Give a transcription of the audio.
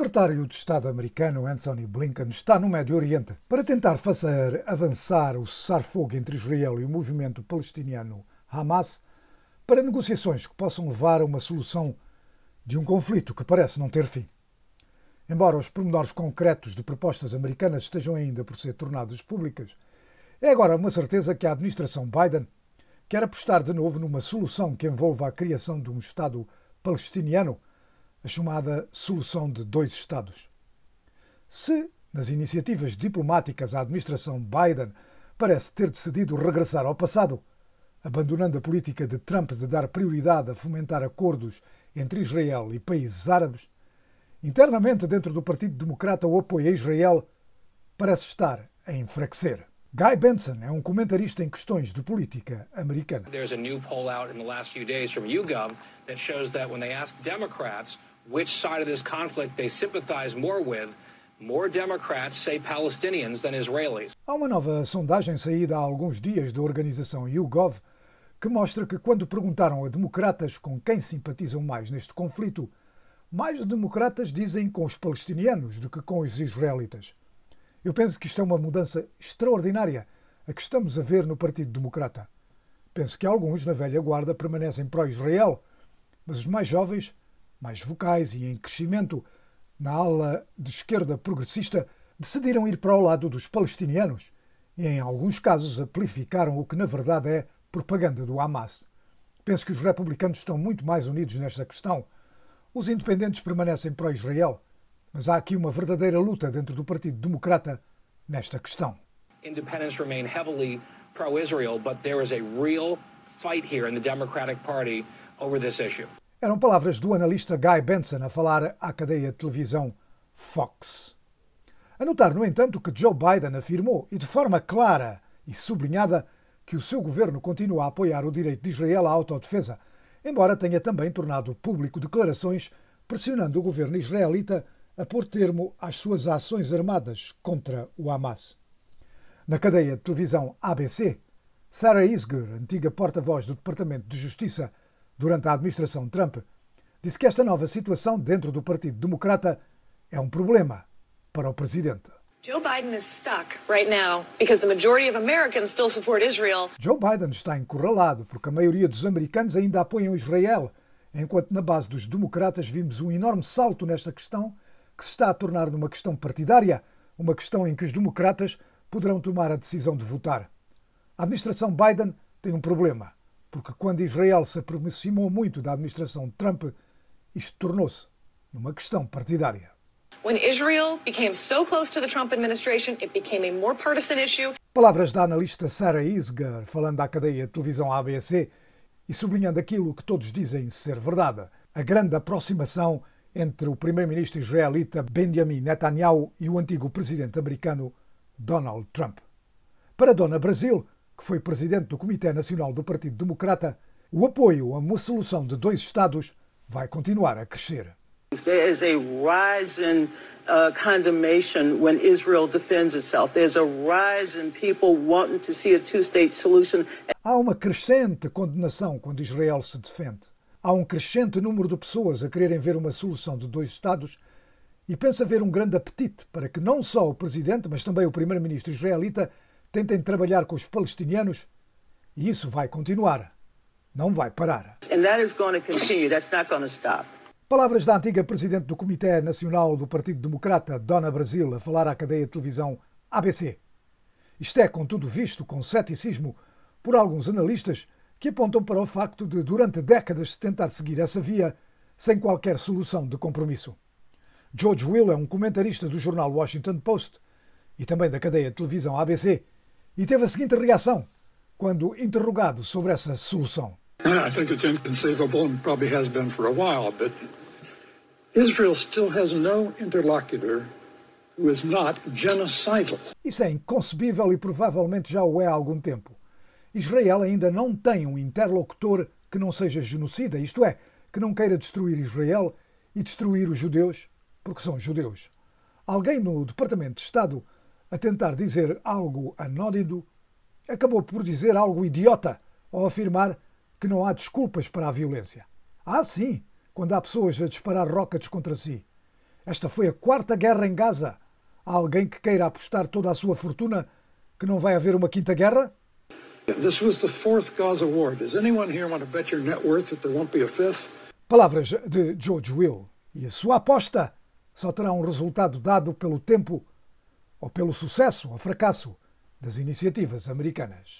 secretário de Estado americano Anthony Blinken está no Médio Oriente para tentar fazer avançar o cessar-fogo entre Israel e o movimento palestiniano Hamas para negociações que possam levar a uma solução de um conflito que parece não ter fim. Embora os pormenores concretos de propostas americanas estejam ainda por ser tornados públicas, é agora uma certeza que a administração Biden quer apostar de novo numa solução que envolva a criação de um Estado palestiniano a chamada solução de dois Estados. Se, nas iniciativas diplomáticas, a administração Biden parece ter decidido regressar ao passado, abandonando a política de Trump de dar prioridade a fomentar acordos entre Israel e países árabes, internamente dentro do Partido Democrata o apoio a Israel parece estar a enfraquecer. Guy Benson é um comentarista em questões de política americana. There's a new poll out in the last few days from YouGov that shows that when they ask Democrats which side of this conflict they sympathize more with, more Democrats say Palestinians than Israelis. Há uma nova sondagem saída há alguns dias da organização YouGov que mostra que quando perguntaram a democratas com quem simpatizam mais neste conflito, mais democratas dizem com os palestinianos do que com os israelitas. Eu penso que isto é uma mudança extraordinária a que estamos a ver no Partido Democrata. Penso que alguns na velha guarda permanecem pró-Israel, mas os mais jovens mais vocais e em crescimento na ala de esquerda progressista, decidiram ir para o lado dos palestinianos e, em alguns casos, amplificaram o que na verdade é propaganda do Hamas. Penso que os republicanos estão muito mais unidos nesta questão. Os independentes permanecem pró-Israel, mas há aqui uma verdadeira luta dentro do Partido Democrata nesta questão. Independents remain heavily pro-Israel, but there is a real fight here in the Democratic Party over this issue. Eram palavras do analista Guy Benson a falar à cadeia de televisão Fox. A notar, no entanto, que Joe Biden afirmou, e de forma clara e sublinhada, que o seu governo continua a apoiar o direito de Israel à autodefesa, embora tenha também tornado público declarações pressionando o governo israelita a pôr termo às suas ações armadas contra o Hamas. Na cadeia de televisão ABC, Sarah Isgur, antiga porta-voz do Departamento de Justiça durante a administração Trump, disse que esta nova situação dentro do Partido Democrata é um problema para o presidente. Joe Biden is stuck right now because the majority of Americans still support Israel. Joe Biden está encurralado porque a maioria dos americanos ainda apoiam Israel, enquanto na base dos democratas vimos um enorme salto nesta questão que se está a tornar numa questão partidária, uma questão em que os democratas poderão tomar a decisão de votar. A administração Biden tem um problema porque quando Israel se aproximou muito da administração Trump, isto tornou-se numa questão partidária. When Israel became so close to the Trump administration, it became a more partisan issue. Palavras da analista Sarah Isgar, falando à cadeia de televisão ABC e sublinhando aquilo que todos dizem ser verdade: a grande aproximação entre o primeiro-ministro israelita Benjamin Netanyahu e o antigo presidente americano Donald Trump. Para Dona Brasil, que foi presidente do Comitê Nacional do Partido Democrata, o apoio a uma solução de dois Estados vai continuar a crescer. There is a rise in uh, condemnation when Israel defends itself. There's a rise in people wanting to see a two-state solution. Há uma crescente condenação quando Israel se defende. Há um crescente número de pessoas a quererem ver uma solução de dois Estados e pensa haver um grande apetite para que não só o presidente, mas também o primeiro-ministro israelita tentem trabalhar com os palestinianos e isso vai continuar. Não vai parar. Palavras da antiga presidente do Comitê Nacional do Partido Democrata, Dona Brasil, a falar à cadeia de televisão ABC. Isto é, contudo, visto com ceticismo por alguns analistas que apontam para o facto de, durante décadas, se tentar seguir essa via sem qualquer solução de compromisso. George Will é um comentarista do jornal Washington Post e também da cadeia de televisão ABC e teve a seguinte reação quando interrogado sobre essa solução. I think it's inconceivable and probably has been for a while, but Israel still has no interlocutor who is not genocidal. Isso é inconcebível e provavelmente já o é há algum tempo. Israel ainda não tem um interlocutor que não seja genocida, isto é, que não queira destruir Israel e destruir os judeus porque são judeus. Alguém no Departamento de Estado a tentar dizer algo anódido, acabou por dizer algo idiota ao afirmar que não há desculpas para a violência. Ah, sim, quando há pessoas a disparar rockets contra si. Esta foi a quarta guerra em Gaza. Há alguém que queira apostar toda a sua fortuna que não vai haver uma quinta guerra? This was the fourth Gaza war. Does anyone here want to bet your net worth that there won't be a fifth? Palavras de George Will. E a sua aposta só terá um resultado dado pelo tempo ou pelo sucesso ou fracasso das iniciativas americanas.